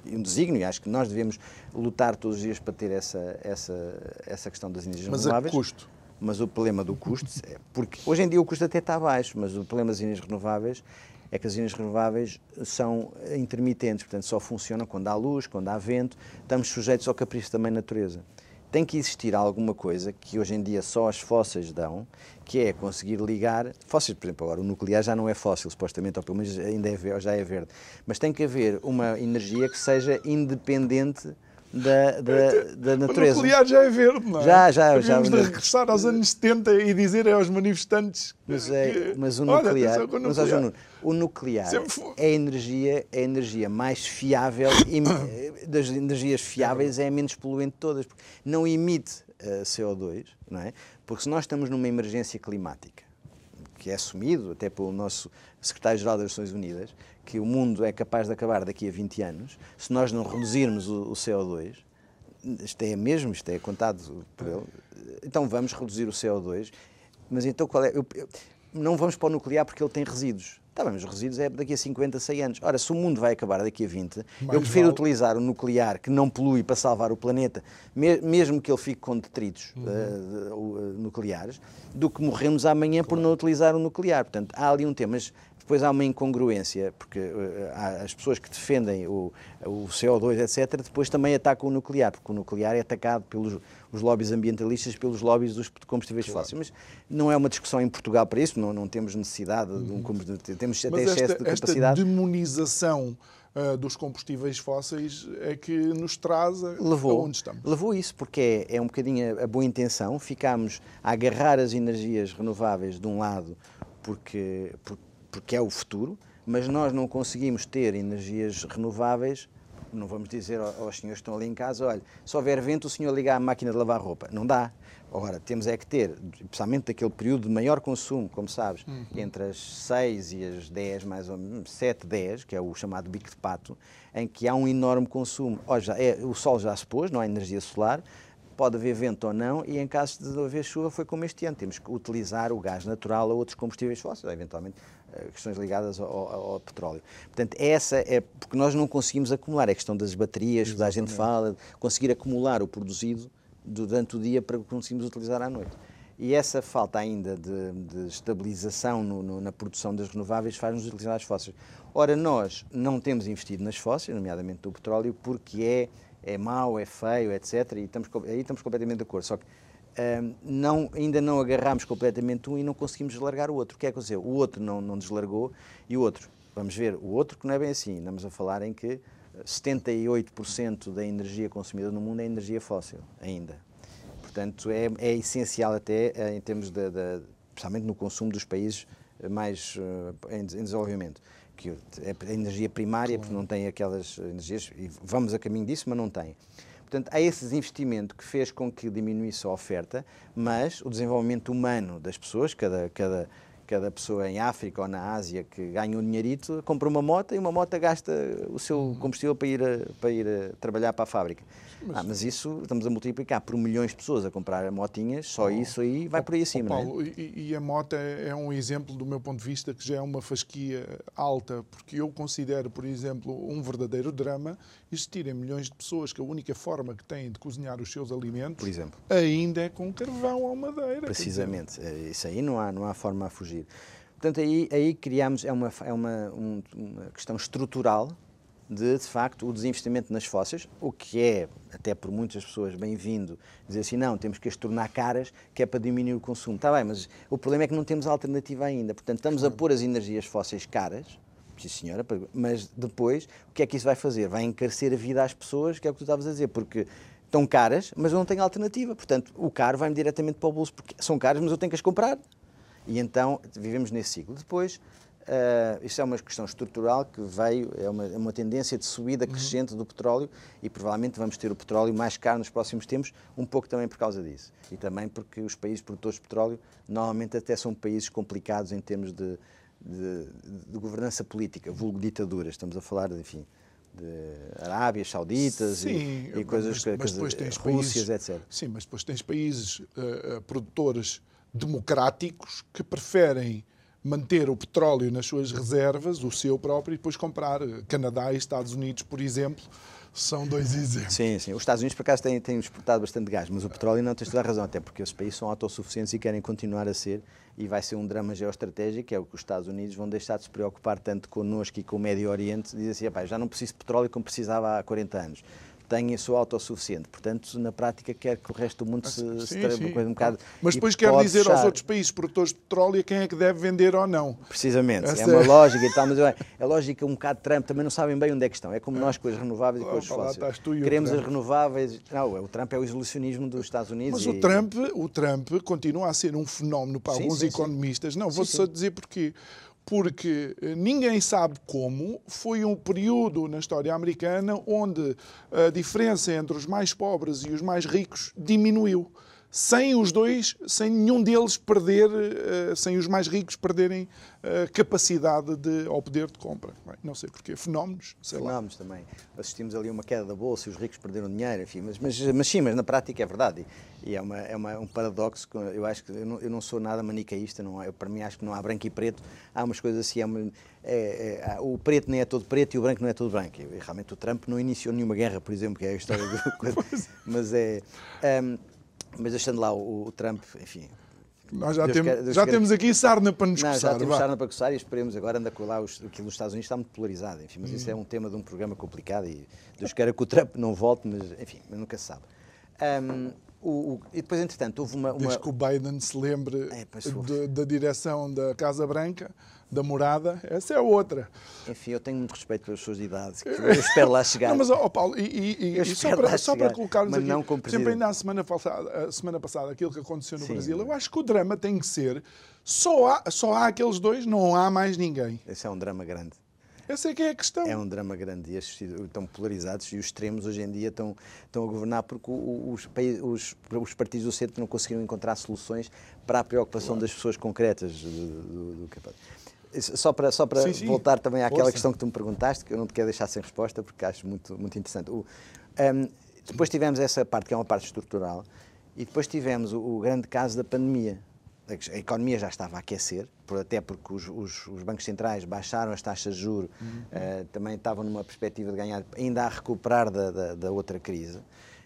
e, um, desígnio, e acho que nós devemos lutar todos os dias para ter essa, essa, essa questão das energias mas renováveis. Mas a custo? Mas o problema do custo, é porque hoje em dia o custo até está baixo, mas o problema das energias renováveis é que as energias renováveis são intermitentes, portanto só funcionam quando há luz, quando há vento, estamos sujeitos ao capricho também da natureza tem que existir alguma coisa que hoje em dia só as fósseis dão, que é conseguir ligar. Fósseis, por exemplo, agora o nuclear já não é fóssil, supostamente, ou pelo menos ainda é, já é verde. Mas tem que haver uma energia que seja independente da, da, da natureza. O nuclear já é verde, não é? Já, já. Já, de regressar aos anos 70 e dizer aos manifestantes mas, é, que, mas o nuclear, olha, mas, nuclear. o nuclear é a energia, é a energia mais fiável e das energias fiáveis é a menos poluente de todas. Não emite uh, eh, CO2, não é? Porque se nós estamos numa emergência climática, que é assumido até pelo nosso secretário-geral das Nações Unidas, que o mundo é capaz de acabar daqui a 20 anos, se nós não reduzirmos o, o CO2, isto é mesmo, isto é contado por ele, então vamos reduzir o CO2, mas então qual é? Eu, eu, não vamos para o nuclear porque ele tem resíduos. Está bem, mas os resíduos é daqui a 50, 100 anos. Ora, se o mundo vai acabar daqui a 20, Mais eu prefiro vale. utilizar o nuclear que não polui para salvar o planeta, mesmo que ele fique com detritos uhum. uh, nucleares, do que morremos amanhã claro. por não utilizar o nuclear. Portanto, há ali um tema. Mas depois há uma incongruência, porque uh, as pessoas que defendem o, o CO2, etc., depois também atacam o nuclear, porque o nuclear é atacado pelos os lobbies ambientalistas, pelos lobbies dos combustíveis claro. fósseis. Mas não é uma discussão em Portugal para isso, não, não temos necessidade de um uhum. combustível, temos até excesso de capacidade. Esta demonização uh, dos combustíveis fósseis é que nos traz a, levou, onde estamos. Levou isso, porque é, é um bocadinho a, a boa intenção, ficámos a agarrar as energias renováveis de um lado porque porque é o futuro, mas nós não conseguimos ter energias renováveis. Não vamos dizer aos senhores que estão ali em casa, olha, se houver vento, o senhor liga a máquina de lavar roupa. Não dá. Agora, temos é que ter, especialmente daquele período de maior consumo, como sabes, uhum. entre as 6 e as 10, mais ou menos, 7, 10, que é o chamado bico de pato, em que há um enorme consumo. Olha, já é, o sol já se pôs, não há energia solar, pode haver vento ou não, e em caso de haver chuva foi como este ano. Temos que utilizar o gás natural ou outros combustíveis fósseis, eventualmente eh, questões ligadas ao, ao, ao, petróleo. Portanto, essa é porque nós não conseguimos acumular, é a questão das baterias, que a gente fala, conseguir acumular o produzido durante o dia para conseguirmos utilizar à noite. E essa falta ainda de, de estabilização no, no, na produção das renováveis faz-nos utilizar as fósseis. Ora, nós não temos investido nas fósseis, nomeadamente do petróleo, porque é, é mau, é feio, etc. E estamos, aí estamos completamente de acordo. Só que um, não, ainda não agarramos completamente um e não conseguimos deslargar o outro. O que é que aconteceu? O outro não, não deslargou e o outro, vamos ver, o outro que não é bem assim. Estamos a falar em que 78% da energia consumida no mundo é energia fóssil, ainda. Portanto, é, é essencial até eh, em termos de, de, especialmente no consumo dos países mais uh, em, em, desenvolvimento, que é a energia primária, claro. porque não tem aquelas energias, e vamos a caminho disso, mas não tem. Portanto, há esse desinvestimento que fez com que diminuísse a oferta, mas o desenvolvimento humano das pessoas, cada, cada, cada pessoa em África ou na Ásia que ganha um dinheirito, compra uma moto e uma moto gasta o seu uhum. combustível para ir, a, para ir trabalhar para a fábrica. Mas, ah, mas isso estamos a multiplicar por milhões de pessoas a comprar motinhas, só oh, isso aí vai oh, por aí acima. Oh, Paulo, é? e, e, a moto é, é, um exemplo, do meu ponto de vista, que já é uma fasquia alta, porque eu considero, por exemplo, um verdadeiro drama existirem milhões de pessoas que a única forma que têm de cozinhar os seus alimentos ainda é com carvão ou madeira. Precisamente, é, isso aí não há, não há forma a fugir. Portanto, aí, aí criamos, é uma, é uma, um, uma questão estrutural de, de facto, o desinvestimento nas fósseis, o que é, até por muitas pessoas, bem-vindo, dizer assim, não, temos que as tornar caras, que é para diminuir o consumo. Está bem, mas o problema é que não temos alternativa ainda. Portanto, estamos a pôr as energias fósseis caras, sim senhora, mas depois, o que é que isso vai fazer? Vai encarecer a vida às pessoas, que é o que tu estavas a dizer, porque estão caras, mas eu não tenho alternativa. Portanto, o caro vai-me diretamente para o bolso, porque são caras, mas eu tenho que as comprar. E então, vivemos nesse ciclo. Depois, Uh, isto é uma questão estrutural que veio, é uma, é uma tendência de subida uhum. crescente uhum. do petróleo e provavelmente vamos ter o petróleo mais caro nos próximos tempos, um pouco também por causa disso. E também porque os países produtores de petróleo normalmente até são países complicados em termos de, de, de governança política, vulgo ditaduras. Estamos a falar, de, enfim, de Arábias Sauditas sim, e, e coisas mas, que, mas depois tens Rússias, países, etc. Sim, mas depois tens países uh, produtores democráticos que preferem manter o petróleo nas suas reservas, o seu próprio, e depois comprar. Canadá e Estados Unidos, por exemplo, são dois exemplos. Sim, sim. Os Estados Unidos, por acaso, têm, têm exportado bastante gás, mas o petróleo não tens toda a razão, até porque esses países são autossuficientes e querem continuar a ser, e vai ser um drama geoestratégico, é o que os Estados Unidos vão deixar de se preocupar tanto connosco e com o Médio Oriente, dizer assim, já não preciso de petróleo como precisava há 40 anos tem a sua autossuficiente. Portanto, na prática, quer que o resto do mundo se, sim, se sim. um bocado. Mas depois quer dizer fechar. aos outros países produtores de petróleo quem é que deve vender ou não. Precisamente. Essa é uma é... lógica e tal, mas é, é lógica um bocado Trump, também não sabem bem onde é que estão. É como é. nós com as renováveis e com as fósseis. Queremos as renováveis. Não, o Trump é o isolacionismo dos Estados Unidos. Mas e... o, Trump, o Trump continua a ser um fenómeno para sim, alguns economistas. Não, vou só dizer porquê porque eh, ninguém sabe como foi um período na história americana onde a diferença entre os mais pobres e os mais ricos diminuiu sem os dois, sem nenhum deles perder, eh, sem os mais ricos perderem a capacidade de, ao poder de compra. Não sei porquê. Fenómenos, sei Fenómenos lá. também. Assistimos ali a uma queda da bolsa e os ricos perderam dinheiro, enfim, mas, mas, mas sim, mas na prática é verdade. E é, uma, é uma, um paradoxo, eu acho que eu não, eu não sou nada manicaísta, não, eu, para mim acho que não há branco e preto, há umas coisas assim, é uma, é, é, o preto nem é todo preto e o branco não é todo branco. E, realmente o Trump não iniciou nenhuma guerra, por exemplo, que é a história do... mas é... Um, mas deixando lá o, o Trump, enfim. Nós já, tem, quer, já quer... temos aqui sarna para nos não, coçar. Já temos sarna para coçar e esperemos agora andar com lá os, aquilo nos Estados Unidos está muito polarizado, enfim, mas hum. isso é um tema de um programa complicado e Deus queira que o Trump não volte, mas enfim, nunca se sabe. Um, o, o, e depois, entretanto, houve uma. uma... Desde que o Biden se lembre é, da direção da Casa Branca, da morada, essa é outra. Enfim, eu tenho muito respeito pelas suas idades, eu espero lá chegar. Não, mas, oh, Paulo, e, e, e só, para, só para colocarmos aqui, não sempre ainda a semana passada, a semana passada, aquilo que aconteceu no Sim. Brasil, eu acho que o drama tem que ser, só há, só há aqueles dois, não há mais ninguém. Esse é um drama grande. Essa é que é a questão. É um drama grande e estão polarizados e os extremos hoje em dia estão, estão a governar porque os, os, os partidos do centro não conseguiram encontrar soluções para a preocupação claro. das pessoas concretas do, do, do que só para, só para sim, sim. voltar também àquela questão que tu me perguntaste, que eu não te quero deixar sem resposta, porque acho muito, muito interessante. O, um, depois tivemos essa parte, que é uma parte estrutural, e depois tivemos o, o grande caso da pandemia. A economia já estava a aquecer, por, até porque os, os, os, bancos centrais baixaram as taxas de juros, uhum. uh, também estavam numa perspectiva de ganhar, ainda a recuperar da, da, da outra crise,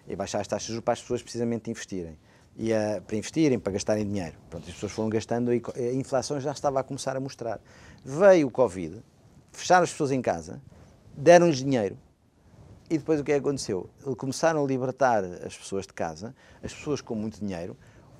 e baixar as taxas de juros para as pessoas precisamente investirem. E a, para investirem, para gastarem dinheiro. Pronto, as pessoas foram gastando e a inflação já estava a começar a mostrar. Veio o Covid, fecharam as pessoas em casa, deram-lhes dinheiro e depois o que é que aconteceu? Começaram a libertar as pessoas de casa, as pessoas com muito dinheiro,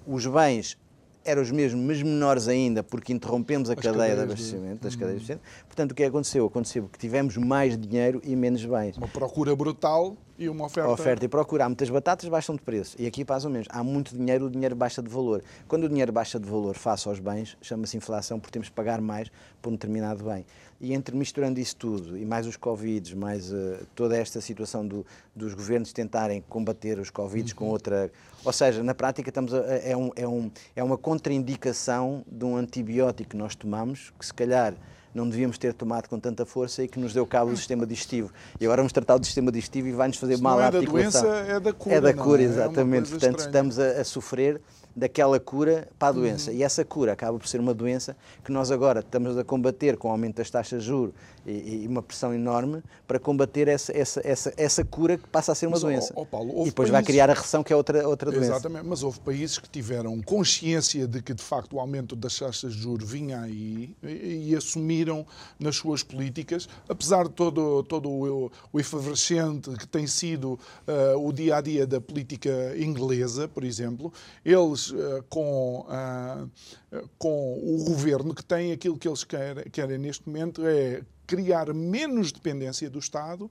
os bens eram os mesmos, mas menores ainda, porque interrompemos a As cadeia de abastecimento, das cadeias de abastecimento. Portanto, o que aconteceu? Aconteceu que tivemos mais dinheiro e menos bens. Uma procura brutal e uma oferta. Oferta e procura. Há muitas batatas, baixam de preço. E aqui mais ou menos. Há muito dinheiro, o dinheiro baixa de valor. Quando o dinheiro baixa de valor face aos bens, chama-se inflação, porque temos que pagar mais por um determinado bem. E entre misturando isso tudo, e mais os Covids, mais uh, toda esta situação do, dos governos tentarem combater os Covids uhum. com outra. Ou seja, na prática estamos a, é, um, é, um, é uma contraindicação de um antibiótico que nós tomamos, que se calhar não devíamos ter tomado com tanta força e que nos deu cabo do sistema digestivo. E agora vamos tratar do sistema digestivo e vai-nos fazer mal à articulação. Não é da doença, é da cura. É da cura, é? exatamente. É Portanto, estranha. estamos a, a sofrer daquela cura para a doença. Uhum. E essa cura acaba por ser uma doença que nós agora estamos a combater com o aumento das taxas de juros e, e uma pressão enorme para combater essa, essa, essa, essa cura que passa a ser uma mas, doença. Oh, Paulo, e depois países... vai criar a recessão, que é outra, outra doença. Exatamente, mas houve países que tiveram consciência de que, de facto, o aumento das taxas de juros vinha aí e, e assumiram nas suas políticas, apesar de todo, todo o, o efervescente que tem sido uh, o dia a dia da política inglesa, por exemplo, eles, uh, com, uh, com o governo que tem, aquilo que eles querem, querem neste momento é criar menos dependência do Estado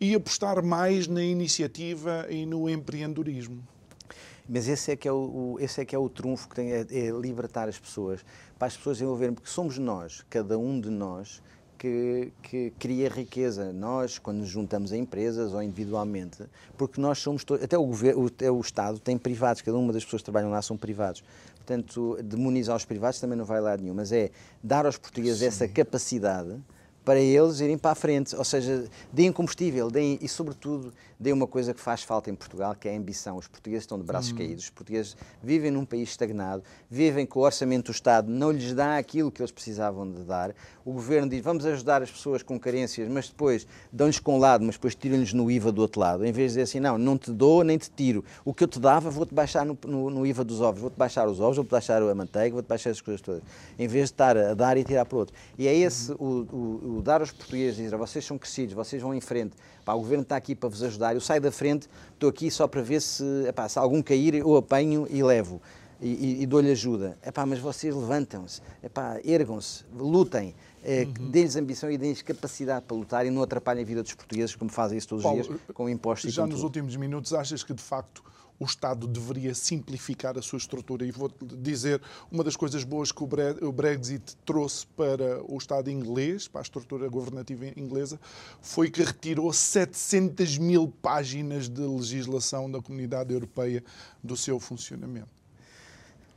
e apostar mais na iniciativa e no empreendedorismo. Mas esse é que é o, esse é que é o trunfo que tem, é, é libertar as pessoas, para as pessoas envolverem, porque somos nós, cada um de nós, que, que, cria riqueza. Nós, quando nos juntamos a empresas ou individualmente, porque nós somos todos, até o, governo, até o Estado tem privados, cada uma das pessoas que trabalham lá são privados. Portanto, demonizar os privados também não vai lá nenhum, mas é dar aos portugueses Sim. essa capacidade para eles irem para a frente, ou seja, deem combustível, deem, e sobretudo deem uma coisa que faz falta em Portugal, que é a ambição. Os portugueses estão de braços hum. caídos, os portugueses vivem num país estagnado, vivem com o orçamento do Estado, não lhes dá aquilo que eles precisavam de dar. O governo diz, vamos ajudar as pessoas com carências, mas depois dão-lhes com um lado, mas depois tiram-lhes no IVA do outro lado, em vez de dizer assim, não, não te dou nem te tiro. O que eu te dava, vou-te baixar no, no, no IVA dos ovos, vou-te baixar os ovos, vou-te baixar a manteiga, vou-te baixar as coisas todas. Em vez de estar a dar e tirar para o outro. E é esse o, o, o dar aos portugueses, dizer, vocês são crescidos, vocês vão em frente, Pá, o governo está aqui para vos ajudar, eu saio da frente, estou aqui só para ver se, epá, se algum cair, eu apanho e levo e, e, e dou-lhe ajuda. Epá, mas vocês levantam-se, ergam-se, lutem. É, uhum. Deem-lhes ambição e deem-lhes capacidade para lutar e não atrapalhem a vida dos portugueses, como fazem isso todos Paulo, os dias, com impostos já e Já nos últimos minutos, achas que de facto o Estado deveria simplificar a sua estrutura. E vou dizer, uma das coisas boas que o Brexit trouxe para o Estado inglês, para a estrutura governativa inglesa, foi que retirou 700 mil páginas de legislação da Comunidade Europeia do seu funcionamento.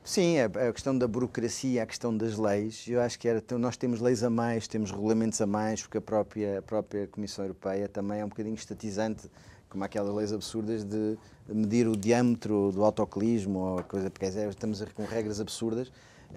Sim, a, questão da burocracia, a questão das leis, eu acho que era, então, nós temos leis a mais, temos regulamentos a mais, porque a própria, a própria Comissão Europeia também é um bocadinho estatizante como aquelas leis absurdas de medir o diâmetro do autoclismo ou coisa, porque estamos com regras absurdas.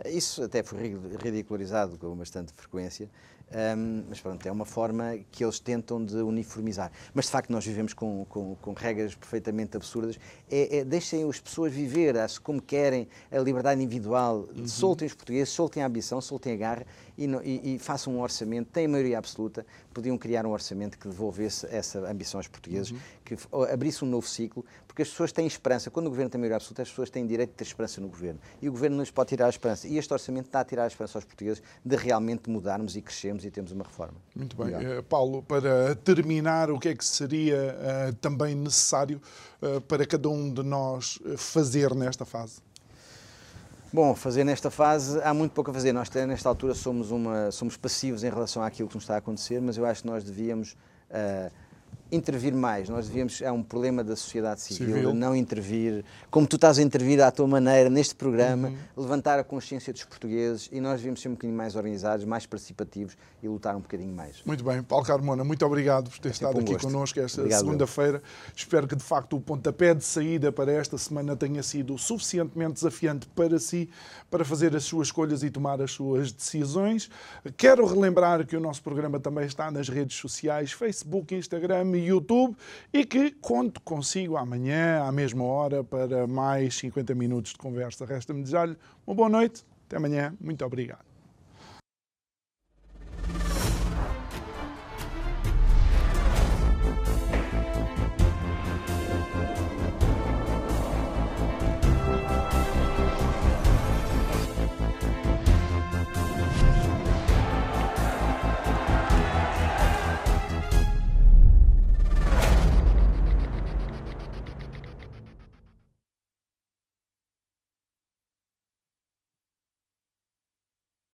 Isso até foi ridicularizado com bastante frequência, um, mas pronto, é uma forma que eles tentam de uniformizar. Mas de facto nós vivemos com, com, com regras perfeitamente absurdas. É, é, deixem as pessoas viver como querem, a liberdade individual, uhum. soltem os portugueses, soltem a ambição, soltem a garra e, e, e, façam um orçamento, têm maioria absoluta, podiam criar um orçamento que devolvesse essa ambição aos portugueses, uhum. que abrisse um novo ciclo, porque as pessoas têm esperança. Quando o governo tem maioria absoluta, as pessoas têm direito de ter esperança no governo. E o governo não lhes pode tirar a esperança. E este orçamento está a tirar a esperança aos portugueses de realmente mudarmos e crescermos e termos uma reforma. Muito bem. Uh, Paulo, para terminar, o que é que seria uh, também necessário uh, para cada um de nós fazer nesta fase? Bom, fazer nesta fase há muito pouco a fazer. Nós, nesta altura, somos, uma, somos passivos em relação àquilo que nos está a acontecer, mas eu acho que nós devíamos. Uh, intervir mais. Nós devíamos, é um problema da sociedade civil, civil, não intervir, como tu estás a intervir à tua maneira neste programa, uhum. levantar a consciência dos portugueses e nós devíamos ser um bocadinho mais organizados, mais participativos e lutar um bocadinho mais. Muito bem, Paulo Carmona, muito obrigado por ter é estado um aqui gosto. connosco esta segunda-feira. Espero que de facto o pontapé de saída para esta semana tenha sido suficientemente desafiante para si, para fazer as suas escolhas e tomar as suas decisões. Quero relembrar que o nosso programa também está nas redes sociais, Facebook, Instagram plataforma YouTube e que conto consigo amanhã, à mesma hora, para mais 50 minutos de conversa. Resta-me desejar-lhe uma boa noite. Até amanhã. Muito obrigado.